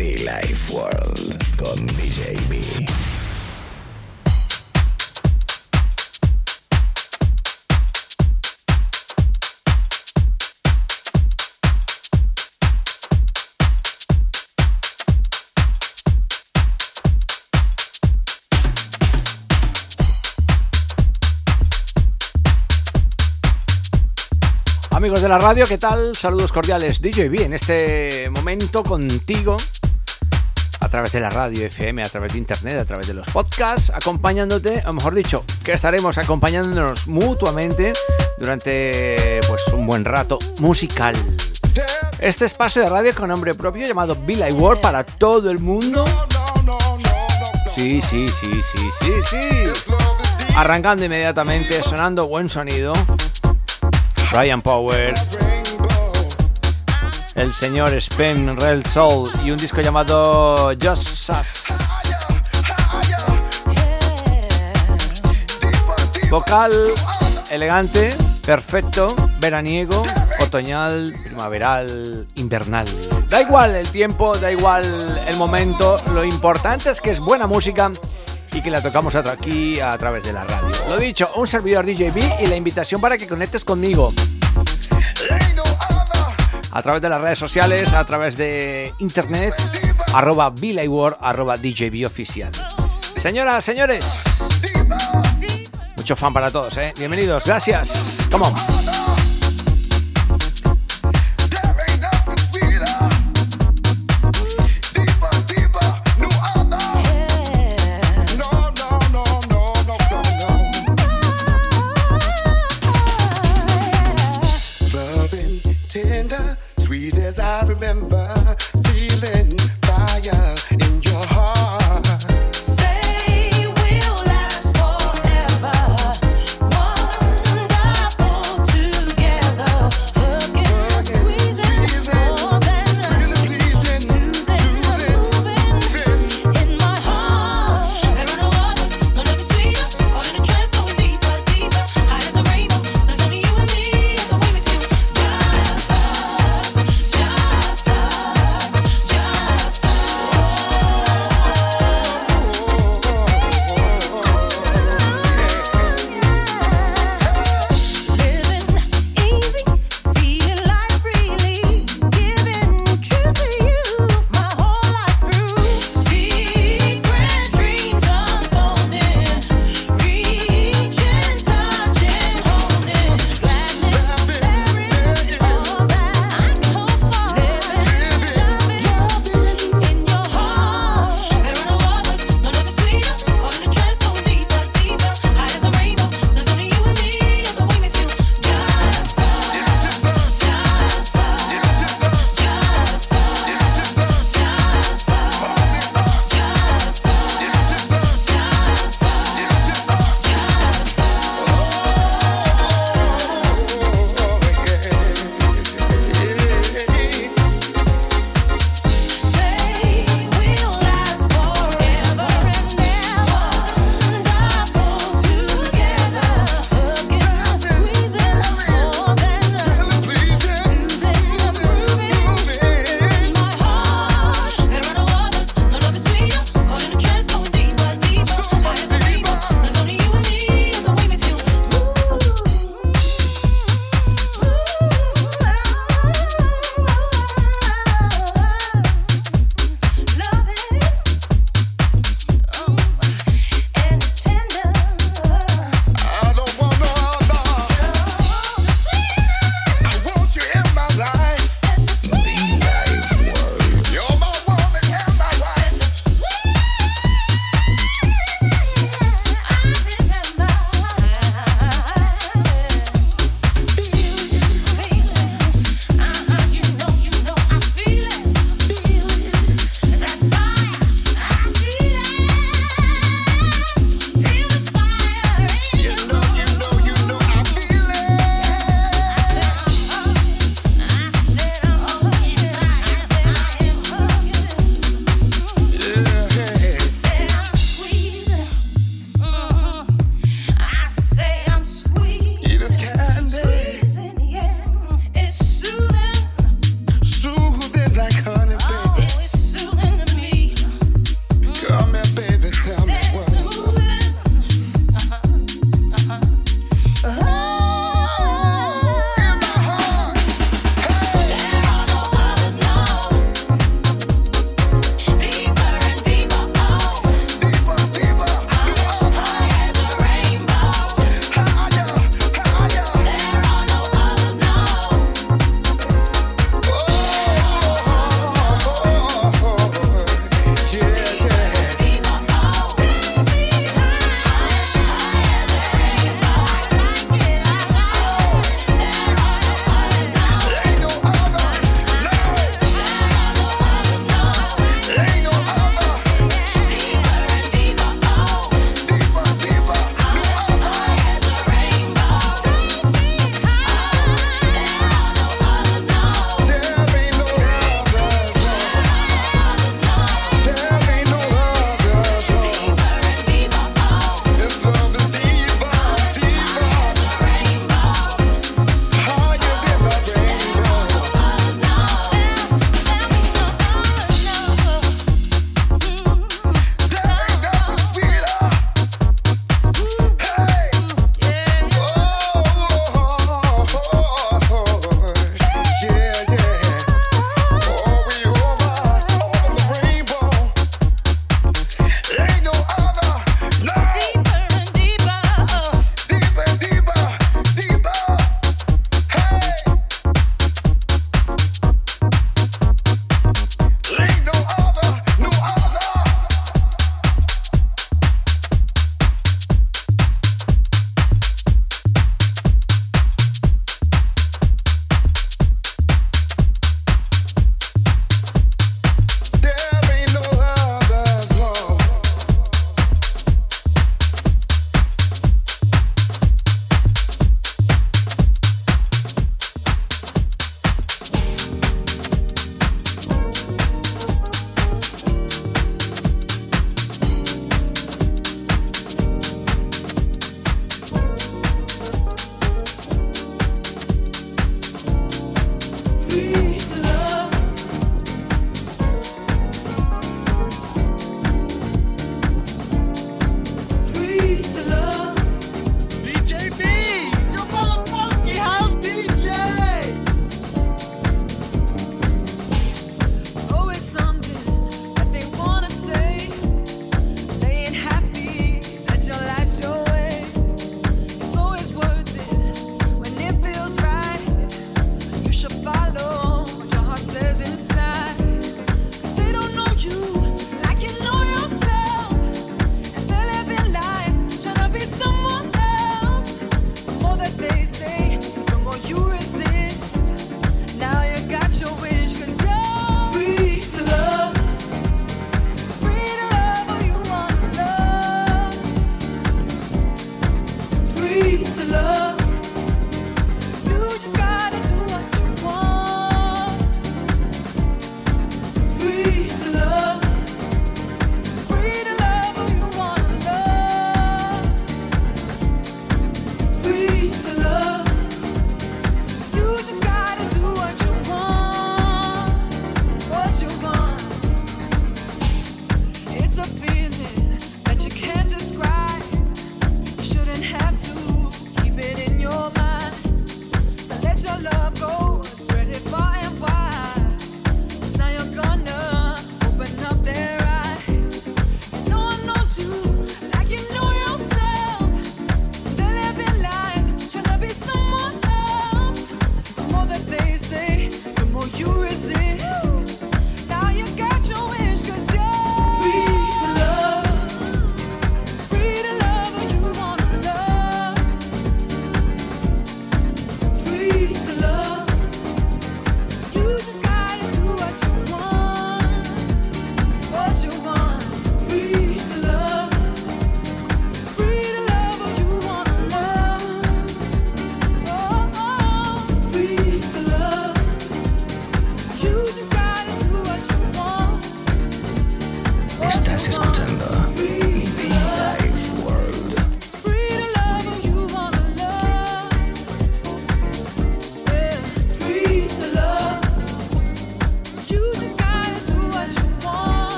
Life World con DJ B. Amigos de la radio, ¿qué tal? Saludos cordiales. DJB en este momento contigo través de la radio FM, a través de internet, a través de los podcasts, acompañándote, o mejor dicho, que estaremos acompañándonos mutuamente durante pues un buen rato musical. Este espacio de radio con nombre propio llamado Bill World para todo el mundo. Sí, sí, sí, sí, sí, sí. Arrancando inmediatamente, sonando buen sonido. Ryan Power, el señor Spen Real Soul y un disco llamado Just Us. Vocal elegante, perfecto, veraniego, otoñal, primaveral, invernal. Da igual el tiempo, da igual el momento, lo importante es que es buena música y que la tocamos aquí a través de la radio. Lo dicho, un servidor DJB y la invitación para que conectes conmigo. A través de las redes sociales, a través de internet, arroba World, arroba DJB oficial. Señoras, señores, mucho fan para todos, ¿eh? Bienvenidos, gracias. Come.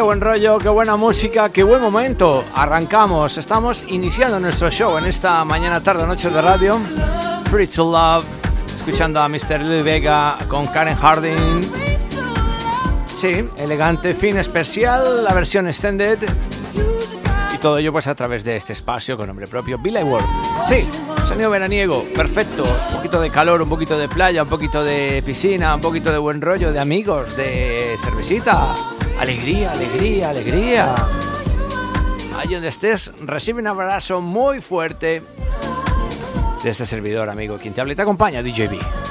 Qué buen rollo, qué buena música, qué buen momento. Arrancamos, estamos iniciando nuestro show en esta mañana, tarde, noche de radio. Free to Love, escuchando a Mr. Lil Vega con Karen Harding. Sí, elegante, fin especial, la versión extended. Y todo ello pues a través de este espacio con nombre propio, Billy World. Sí, sonido veraniego, perfecto. Un poquito de calor, un poquito de playa, un poquito de piscina, un poquito de buen rollo, de amigos, de cervecita. Alegría, alegría, alegría. Allí donde estés, recibe un abrazo muy fuerte de este servidor, amigo. Quien te habla y te acompaña, DJB.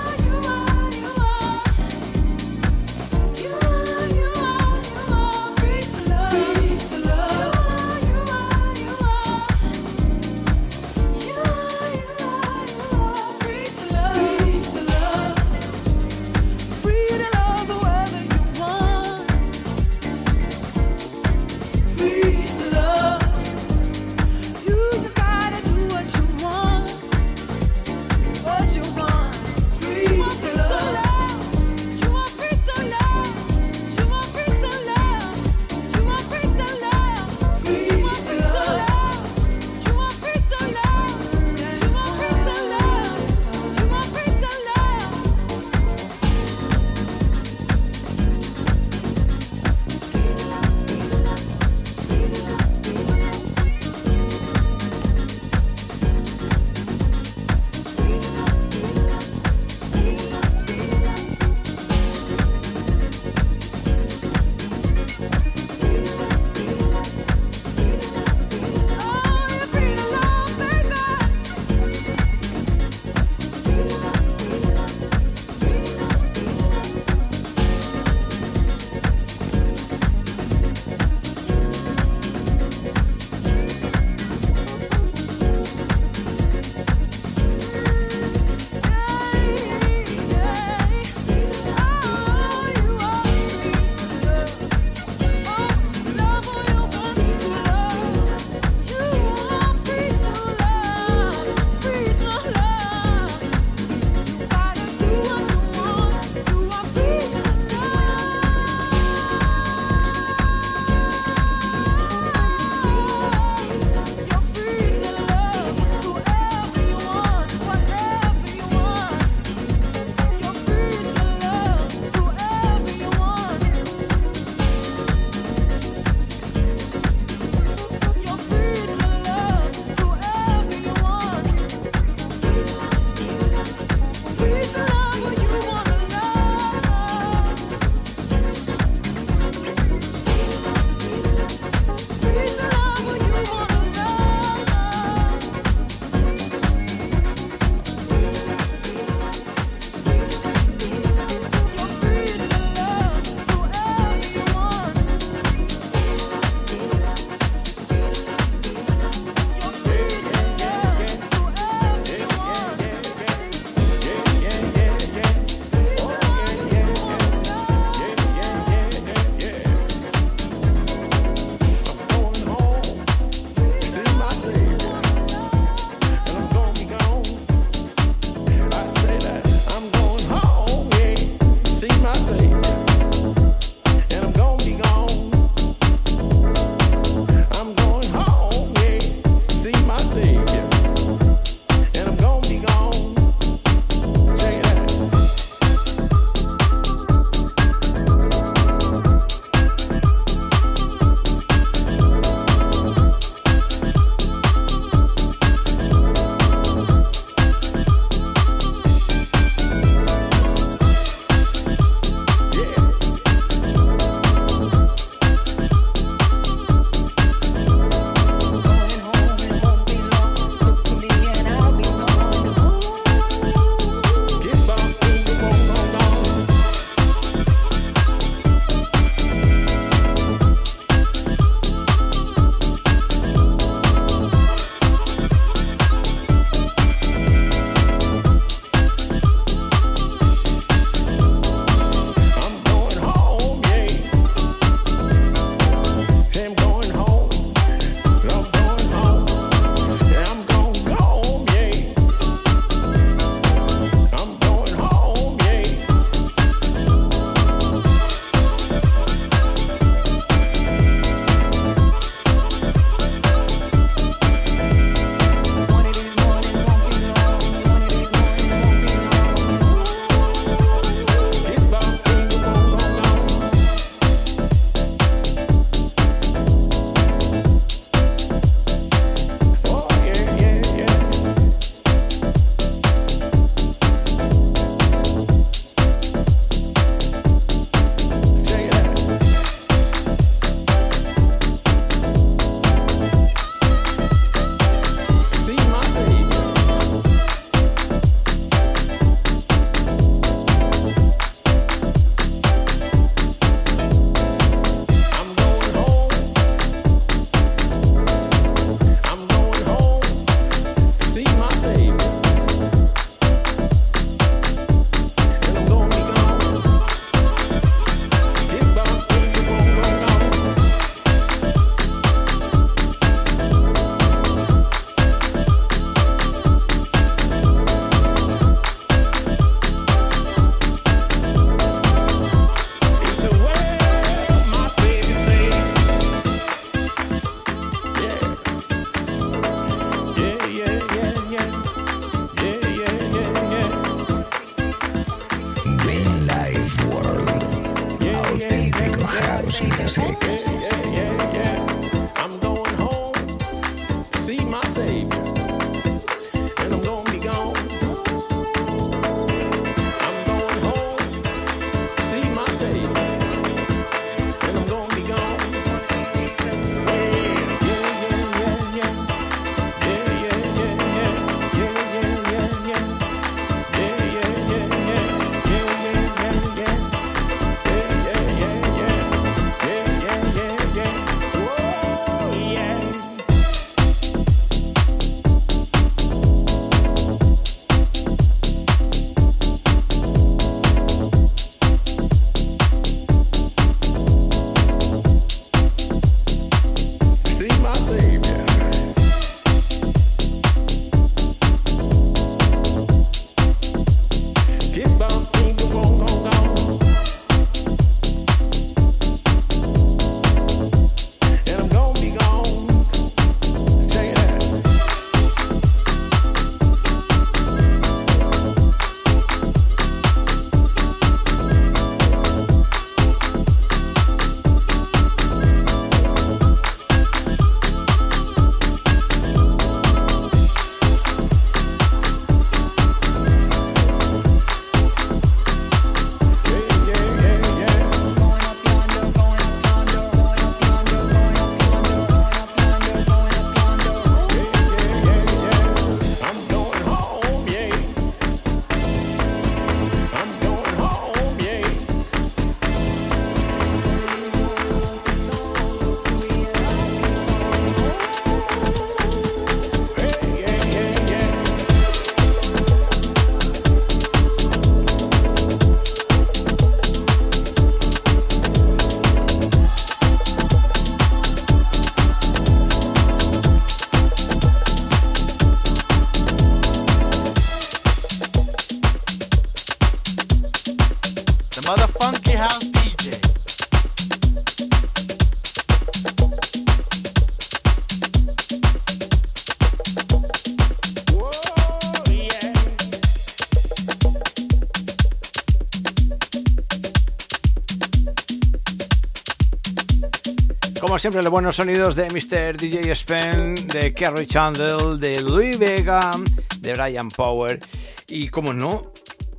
Siempre, los buenos sonidos de Mr. DJ Spen, de Kerry Chandler, de Louis Vega, de Brian Power y, como no,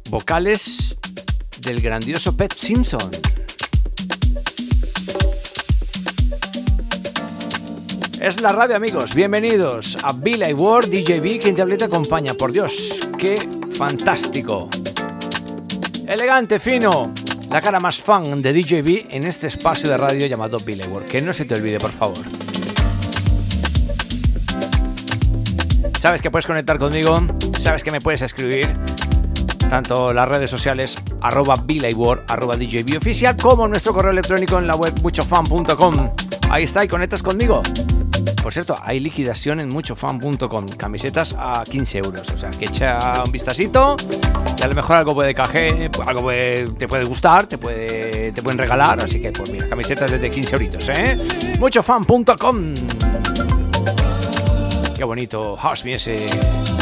vocales del grandioso Pet Simpson. Es la radio, amigos. Bienvenidos a Billy Ward, DJB, quien te acompaña. Por Dios, qué fantástico. Elegante, fino, la cara más fan de DJB en este espacio de radio llamado Billboard. Que no se te olvide, por favor. Sabes que puedes conectar conmigo, sabes que me puedes escribir tanto las redes sociales arroba arroba DJB oficial como nuestro correo electrónico en la web muchofan.com. Ahí está y conectas conmigo. Por cierto, hay liquidación en muchofan.com, camisetas a 15 euros. O sea, que echa un vistacito y a lo mejor algo puede caer, algo te puede gustar, te, puede, pueden regalar. Así que, pues mira, camisetas desde 15 euritos, ¿eh? Muchofan.com. Qué bonito, House Music.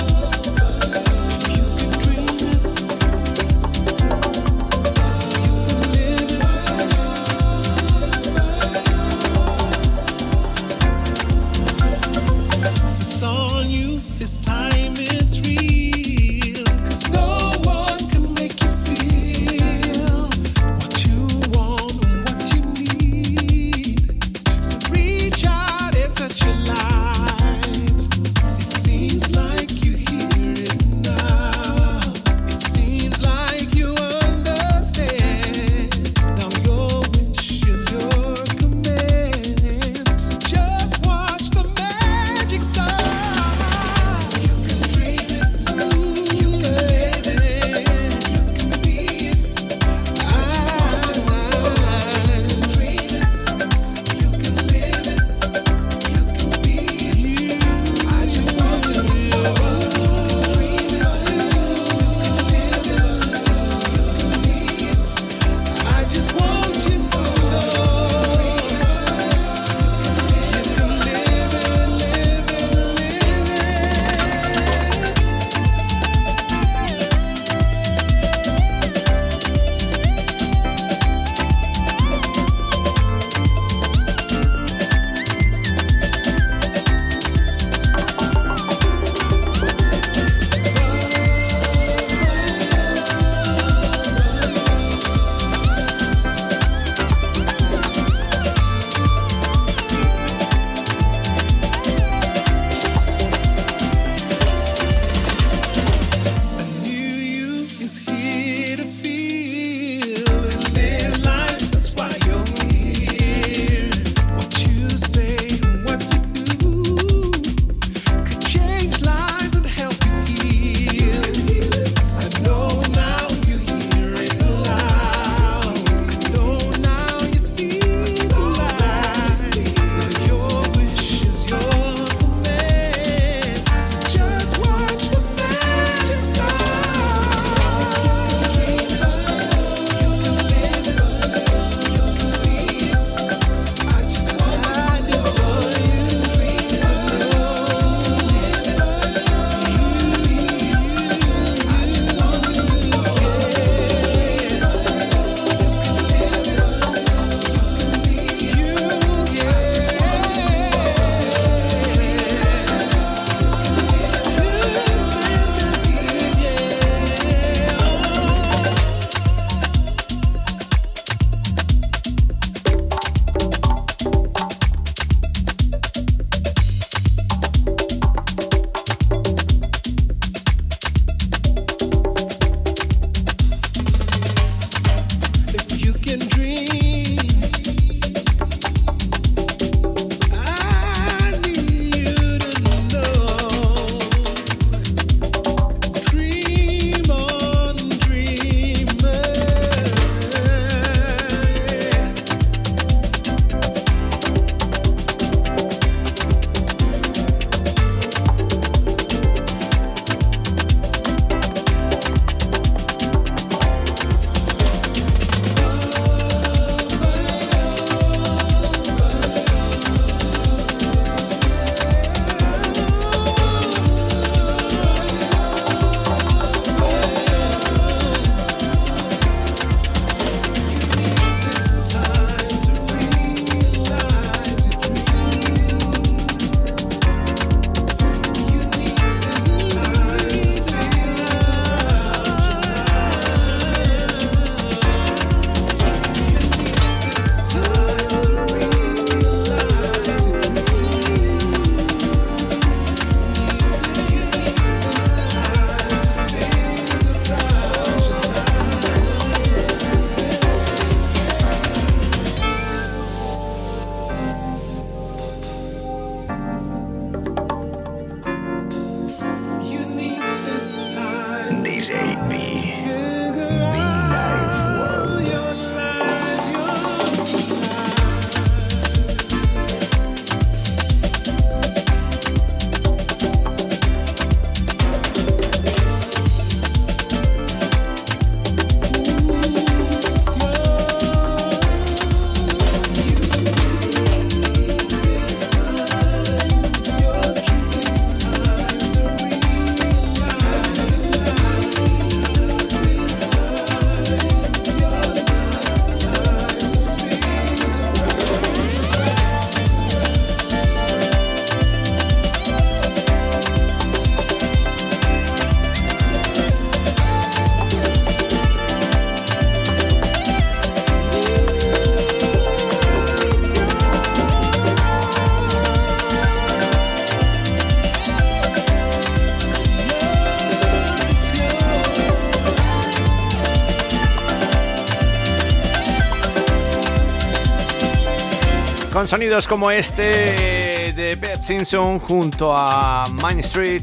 Sonidos como este de Beth Simpson junto a Main Street,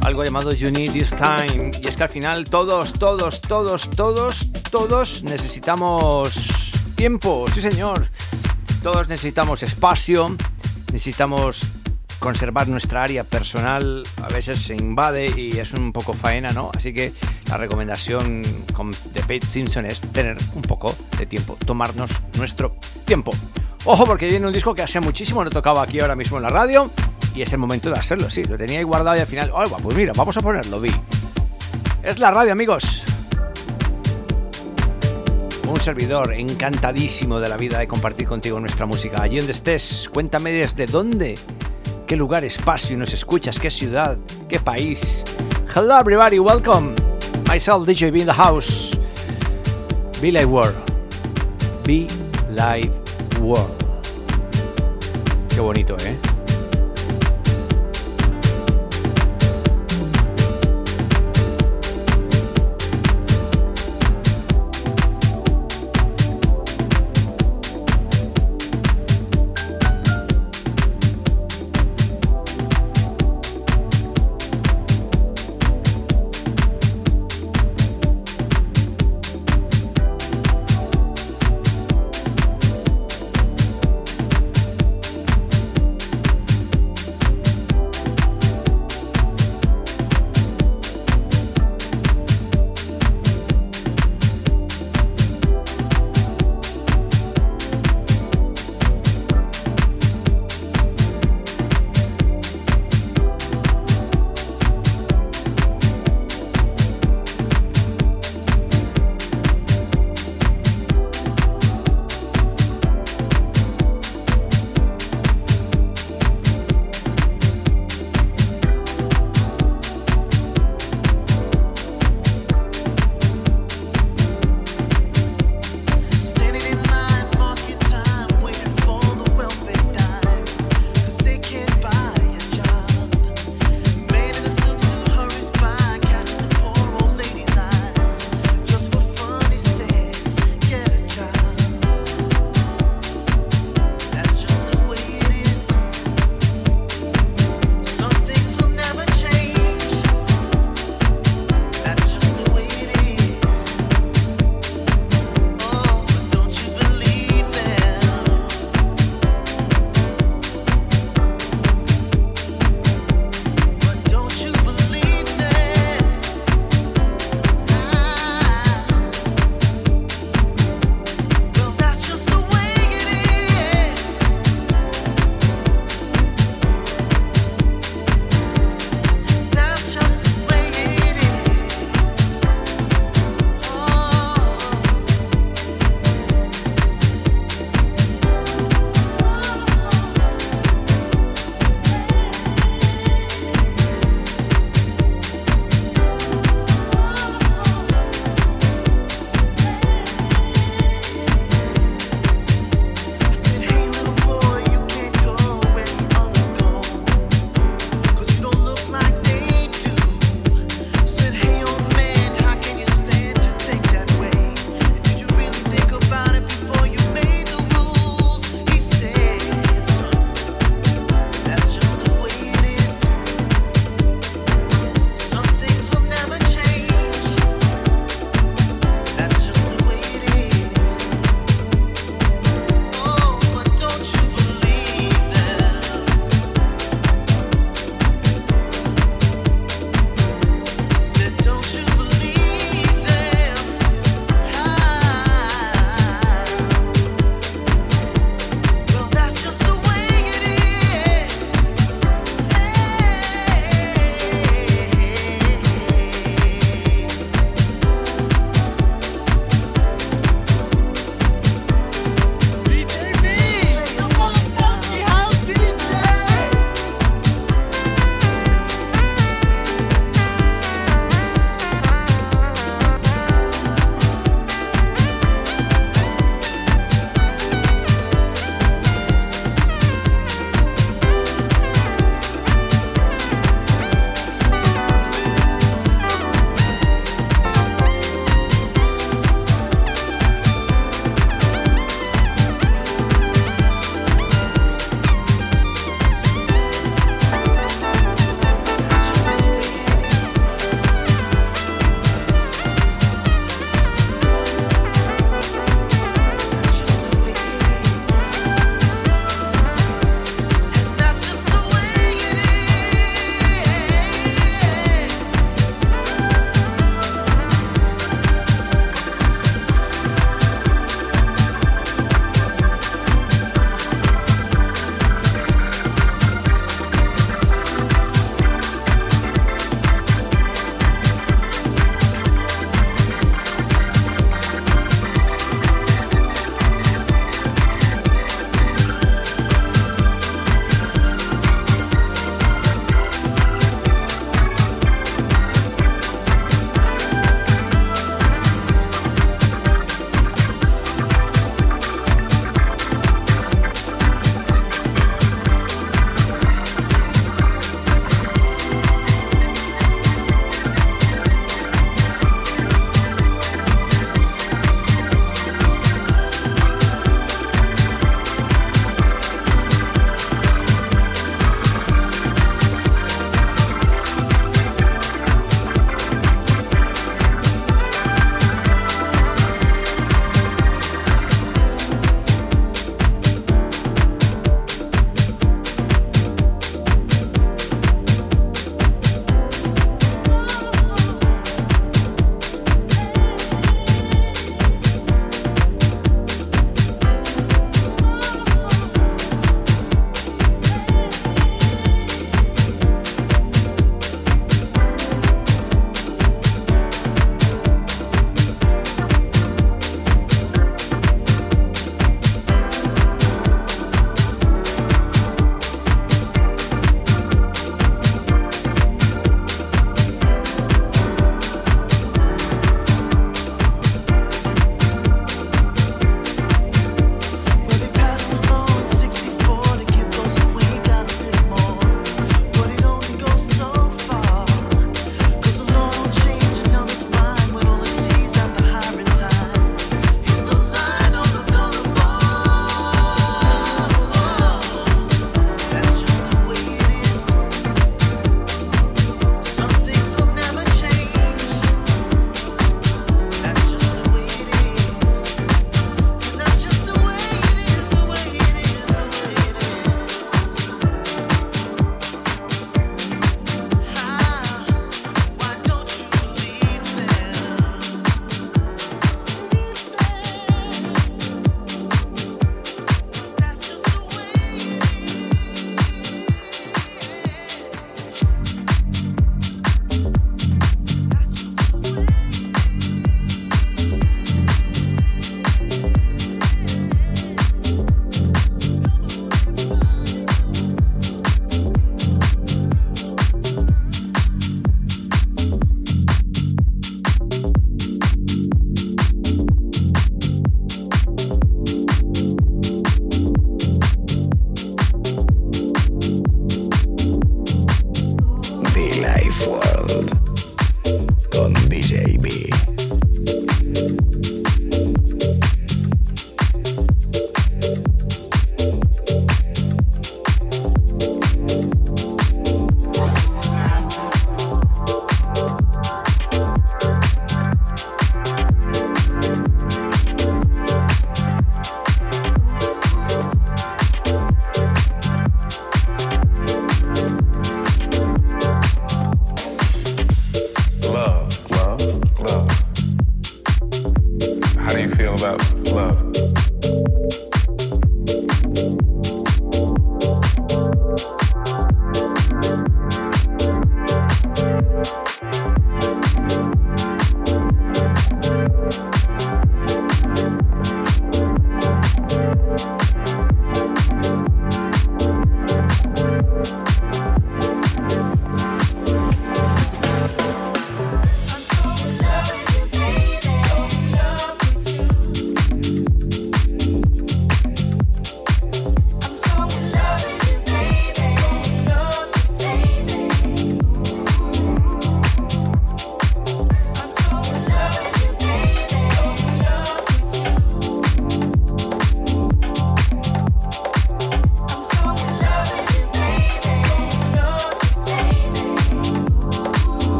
algo llamado You Need This Time. Y es que al final todos, todos, todos, todos, todos necesitamos tiempo, sí señor. Todos necesitamos espacio, necesitamos conservar nuestra área personal. A veces se invade y es un poco faena, ¿no? Así que la recomendación de Pete Simpson es tener un poco de tiempo, tomarnos nuestro tiempo. Ojo, porque viene un disco que hace muchísimo no tocaba aquí ahora mismo en la radio y es el momento de hacerlo, sí. Lo tenía ahí guardado y al final, oh, pues mira, vamos a ponerlo, vi. Es la radio, amigos. Un servidor encantadísimo de la vida de compartir contigo nuestra música. Allí donde estés, cuéntame desde dónde, qué lugar, espacio nos escuchas, qué ciudad, qué país. Hello everybody, welcome. Myself, DJ B in the house. Be Live World. Be Live Qué bonito, ¿eh?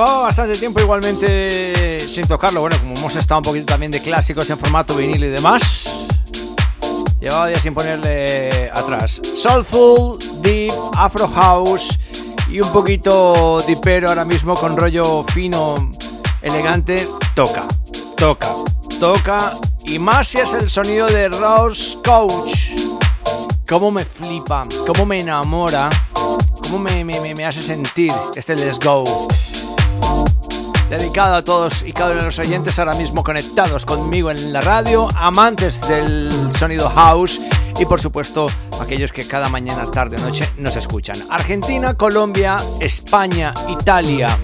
De tiempo igualmente sin tocarlo. Bueno, como hemos estado un poquito también de clásicos en formato vinil y demás. Llevaba días sin ponerle atrás. Soulful, Deep, Afro House y un poquito dipero ahora mismo con rollo fino, elegante. Toca, toca, toca. Y más si es el sonido de Rose Coach. Cómo me flipa, cómo me enamora, cómo me, me, me hace sentir este Let's Go dedicado a todos y cada uno de los oyentes ahora mismo conectados conmigo en la radio, amantes del sonido house y por supuesto aquellos que cada mañana, tarde o noche nos escuchan. Argentina, Colombia, España, Italia.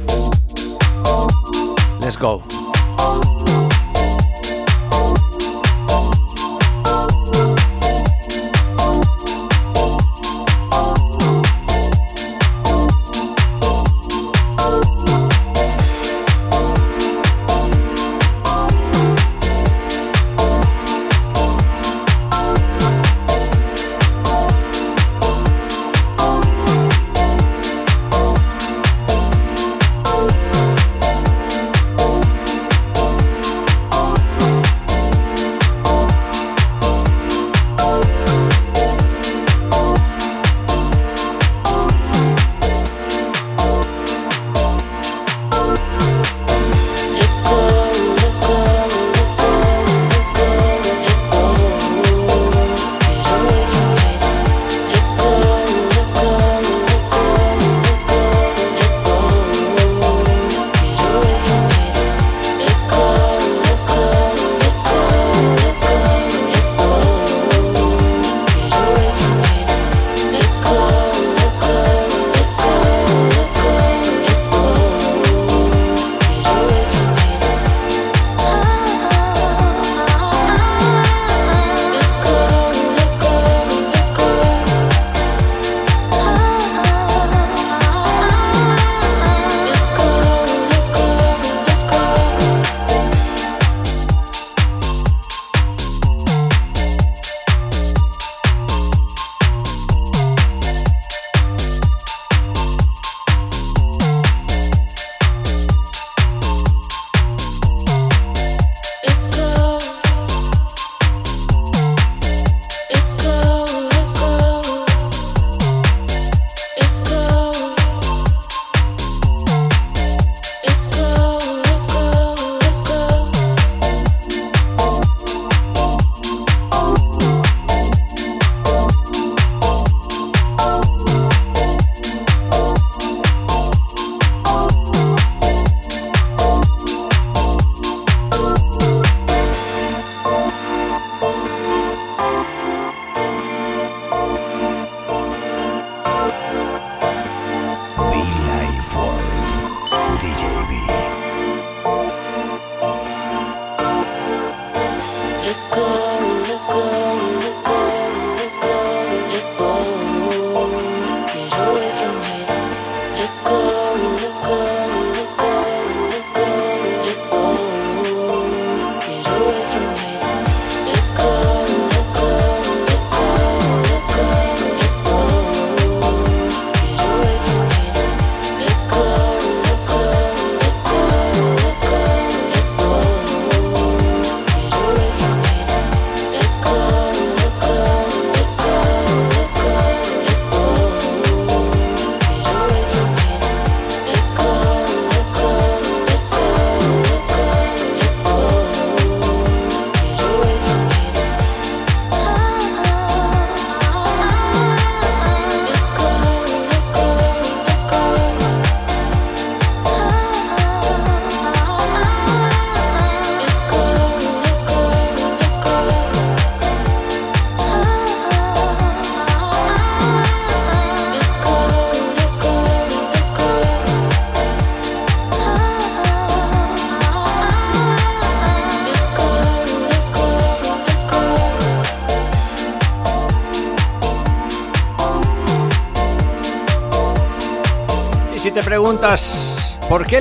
Let's go.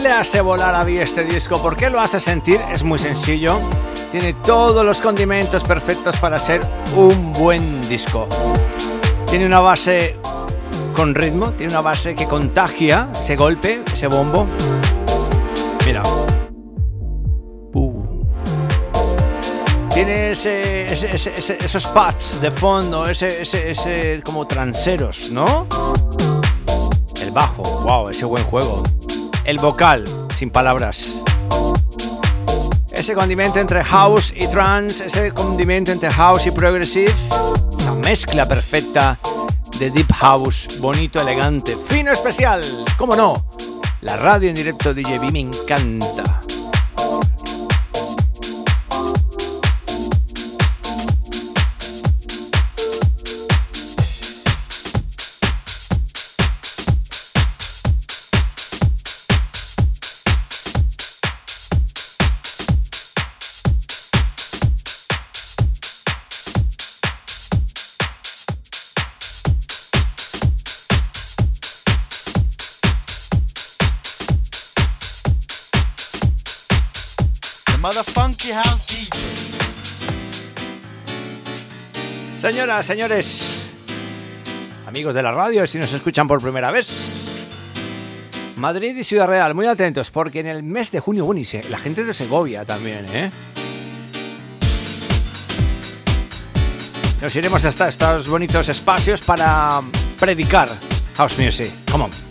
Le hace volar a mí este disco, por qué lo hace sentir, es muy sencillo. Tiene todos los condimentos perfectos para ser un buen disco. Tiene una base con ritmo, tiene una base que contagia ese golpe, ese bombo. Mira. Uh. Tiene ese- ese- esos pads de fondo, ese, ese como transeros, ¿no? El bajo, wow, ese buen juego. El vocal, sin palabras. Ese condimento entre house y trance, ese condimento entre house y progressive. Esa mezcla perfecta de deep house, bonito, elegante, fino, especial. ¿Cómo no? La radio en directo de DJB me encanta. Señoras, señores, amigos de la radio, si nos escuchan por primera vez, Madrid y Ciudad Real, muy atentos, porque en el mes de junio, bueno, la gente de Segovia también, ¿eh? Nos iremos hasta estos bonitos espacios para predicar house music. Come.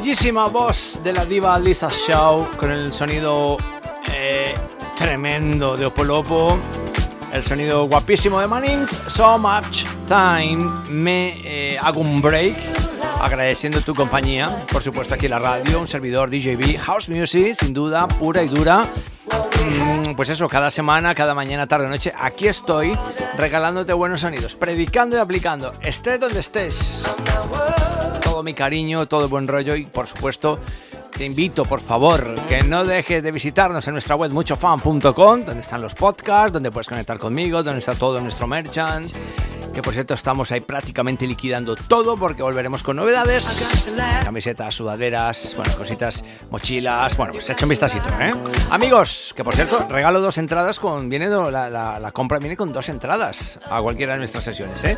Bellísima voz de la diva Lisa Shaw, con el sonido eh, tremendo de Opolopo, el sonido guapísimo de Manning, So Much Time, me eh, hago un break. Agradeciendo tu compañía, por supuesto aquí en la radio, un servidor DJB, House Music, sin duda, pura y dura. Mm, Pues eso, cada semana, cada mañana, tarde, noche, aquí estoy regalándote buenos sonidos, predicando y aplicando, estés donde estés. Todo mi cariño, todo el buen rollo y por supuesto te invito, por favor, que no dejes de visitarnos en nuestra web muchofan.com, donde están los podcasts, donde puedes conectar conmigo, donde está todo nuestro merchant. Que por cierto estamos ahí prácticamente liquidando todo porque volveremos con novedades. Camisetas, sudaderas, bueno, cositas, mochilas. Bueno, pues echa un vistacito, ¿eh? Amigos, que por cierto, regalo dos entradas con. Viene la, la- la compra viene con dos entradas a cualquiera de nuestras sesiones, ¿eh?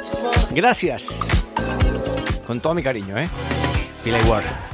Gracias. Con todo mi cariño, ¿eh? Pila Ward.